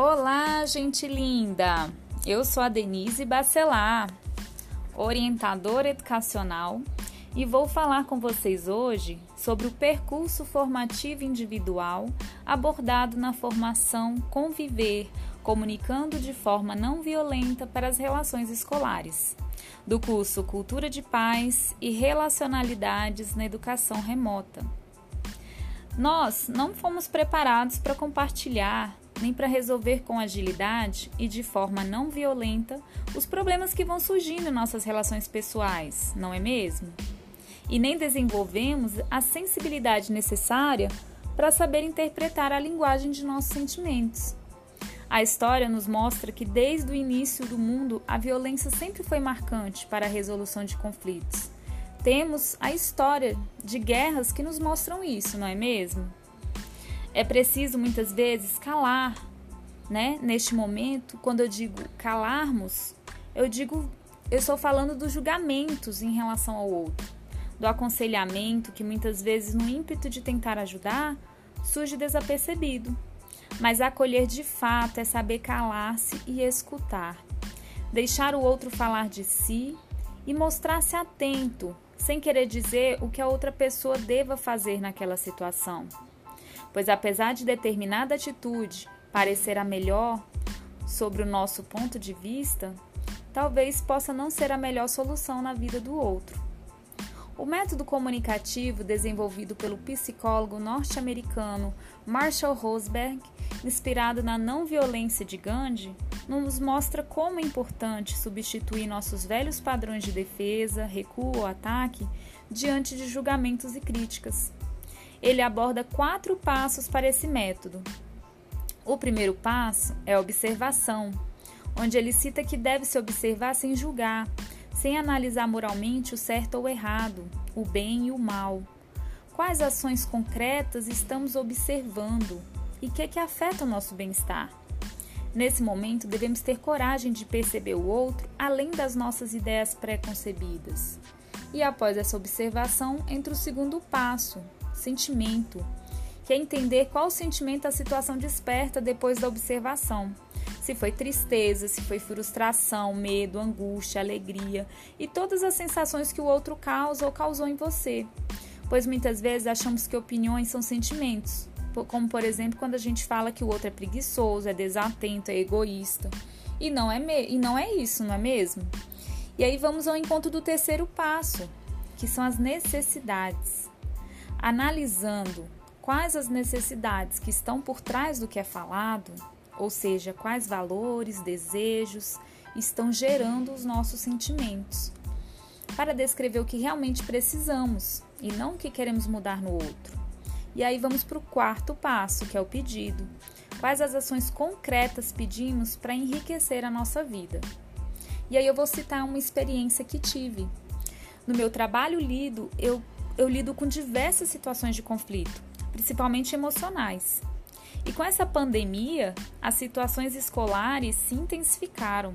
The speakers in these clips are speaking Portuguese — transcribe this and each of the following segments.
Olá, gente linda! Eu sou a Denise Bacelar, orientadora educacional, e vou falar com vocês hoje sobre o percurso formativo individual abordado na formação Conviver, comunicando de forma não violenta para as relações escolares, do curso Cultura de Paz e Relacionalidades na Educação Remota. Nós não fomos preparados para compartilhar nem para resolver com agilidade e de forma não violenta os problemas que vão surgindo em nossas relações pessoais, não é mesmo? E nem desenvolvemos a sensibilidade necessária para saber interpretar a linguagem de nossos sentimentos. A história nos mostra que desde o início do mundo a violência sempre foi marcante para a resolução de conflitos. Temos a história de guerras que nos mostram isso, não é mesmo? É preciso muitas vezes calar, né? Neste momento, quando eu digo calarmos, eu digo, eu estou falando dos julgamentos em relação ao outro, do aconselhamento que muitas vezes no ímpeto de tentar ajudar surge desapercebido. Mas acolher de fato é saber calar-se e escutar, deixar o outro falar de si e mostrar-se atento, sem querer dizer o que a outra pessoa deva fazer naquela situação pois apesar de determinada atitude parecer a melhor sobre o nosso ponto de vista, talvez possa não ser a melhor solução na vida do outro. O método comunicativo desenvolvido pelo psicólogo norte-americano Marshall Rosberg, inspirado na não violência de Gandhi, nos mostra como é importante substituir nossos velhos padrões de defesa, recuo ou ataque diante de julgamentos e críticas ele aborda quatro passos para esse método. O primeiro passo é a observação, onde ele cita que deve se observar sem julgar, sem analisar moralmente o certo ou errado, o bem e o mal. Quais ações concretas estamos observando e que, que afeta o nosso bem-estar? Nesse momento, devemos ter coragem de perceber o outro além das nossas ideias pré-concebidas. E após essa observação, entra o segundo passo, sentimento, que é entender qual sentimento a situação desperta depois da observação. Se foi tristeza, se foi frustração, medo, angústia, alegria e todas as sensações que o outro causa ou causou em você. Pois muitas vezes achamos que opiniões são sentimentos, como por exemplo quando a gente fala que o outro é preguiçoso, é desatento, é egoísta. E não é, e não é isso, não é mesmo? E aí vamos ao encontro do terceiro passo, que são as necessidades analisando quais as necessidades que estão por trás do que é falado, ou seja, quais valores, desejos estão gerando os nossos sentimentos, para descrever o que realmente precisamos e não o que queremos mudar no outro. E aí vamos para o quarto passo, que é o pedido. Quais as ações concretas pedimos para enriquecer a nossa vida? E aí eu vou citar uma experiência que tive. No meu trabalho lido, eu eu lido com diversas situações de conflito, principalmente emocionais. E com essa pandemia, as situações escolares se intensificaram.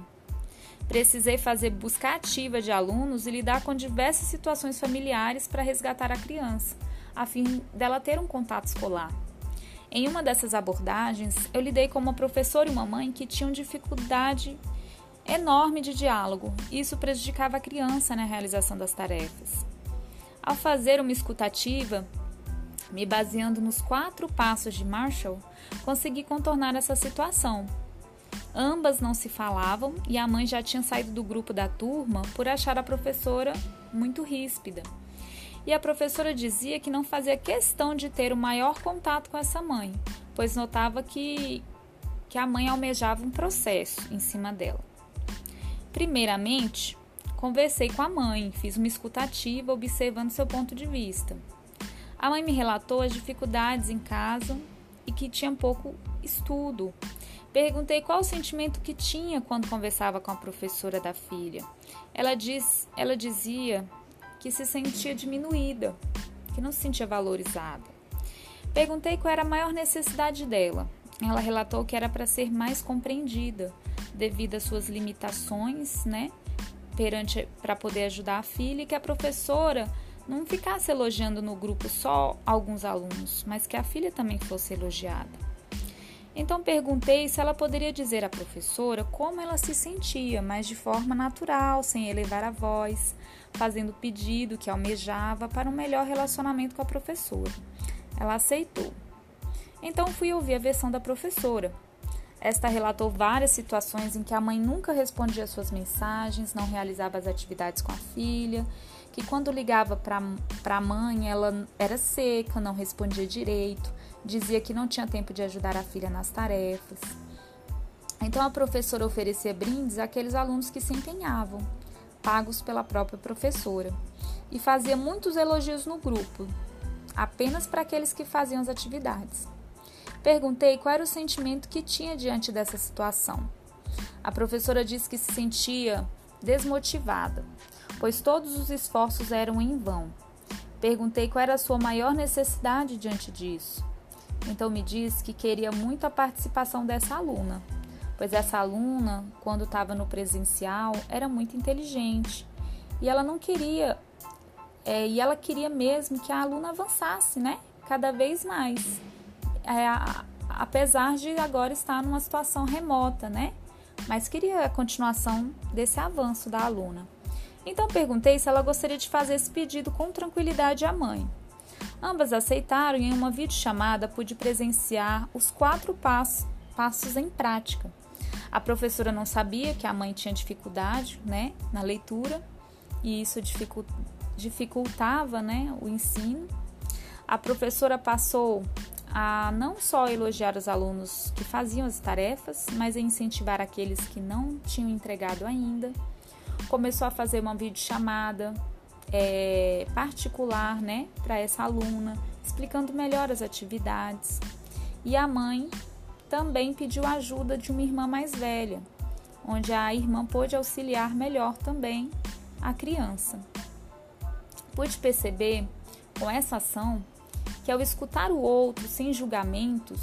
Precisei fazer busca ativa de alunos e lidar com diversas situações familiares para resgatar a criança, a fim dela ter um contato escolar. Em uma dessas abordagens, eu lidei com uma professora e uma mãe que tinham dificuldade enorme de diálogo, e isso prejudicava a criança na realização das tarefas. Ao fazer uma escutativa, me baseando nos quatro passos de Marshall, consegui contornar essa situação. Ambas não se falavam e a mãe já tinha saído do grupo da turma por achar a professora muito ríspida. E a professora dizia que não fazia questão de ter o maior contato com essa mãe, pois notava que, que a mãe almejava um processo em cima dela. Primeiramente, Conversei com a mãe, fiz uma escutativa observando seu ponto de vista. A mãe me relatou as dificuldades em casa e que tinha pouco estudo. Perguntei qual o sentimento que tinha quando conversava com a professora da filha. Ela, diz, ela dizia que se sentia diminuída, que não se sentia valorizada. Perguntei qual era a maior necessidade dela. Ela relatou que era para ser mais compreendida, devido às suas limitações, né? Perante para poder ajudar a filha e que a professora não ficasse elogiando no grupo só alguns alunos, mas que a filha também fosse elogiada. Então perguntei se ela poderia dizer à professora como ela se sentia, mas de forma natural, sem elevar a voz, fazendo o pedido que almejava para um melhor relacionamento com a professora. Ela aceitou. Então fui ouvir a versão da professora. Esta relatou várias situações em que a mãe nunca respondia suas mensagens, não realizava as atividades com a filha, que quando ligava para a mãe ela era seca, não respondia direito, dizia que não tinha tempo de ajudar a filha nas tarefas. Então a professora oferecia brindes àqueles alunos que se empenhavam, pagos pela própria professora, e fazia muitos elogios no grupo, apenas para aqueles que faziam as atividades. Perguntei qual era o sentimento que tinha diante dessa situação. A professora disse que se sentia desmotivada, pois todos os esforços eram em vão. Perguntei qual era a sua maior necessidade diante disso. Então me disse que queria muito a participação dessa aluna, pois essa aluna, quando estava no presencial, era muito inteligente e ela não queria, é, e ela queria mesmo que a aluna avançasse, né? Cada vez mais, é, apesar de agora estar numa situação remota, né? Mas queria a continuação desse avanço da aluna. Então perguntei se ela gostaria de fazer esse pedido com tranquilidade à mãe. Ambas aceitaram e em uma videochamada pude presenciar os quatro passos, passos em prática. A professora não sabia que a mãe tinha dificuldade né, na leitura e isso dificultava né, o ensino. A professora passou a não só elogiar os alunos que faziam as tarefas, mas a incentivar aqueles que não tinham entregado ainda. Começou a fazer uma videochamada é, particular né, para essa aluna, explicando melhor as atividades. E a mãe também pediu ajuda de uma irmã mais velha, onde a irmã pôde auxiliar melhor também a criança. Pude perceber com essa ação que ao escutar o outro sem julgamentos,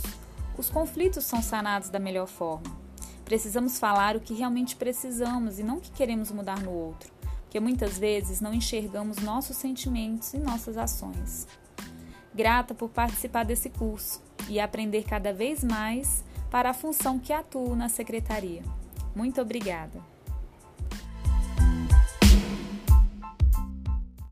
os conflitos são sanados da melhor forma. Precisamos falar o que realmente precisamos e não o que queremos mudar no outro que muitas vezes não enxergamos nossos sentimentos e nossas ações. Grata por participar desse curso e aprender cada vez mais para a função que atuo na secretaria. Muito obrigada!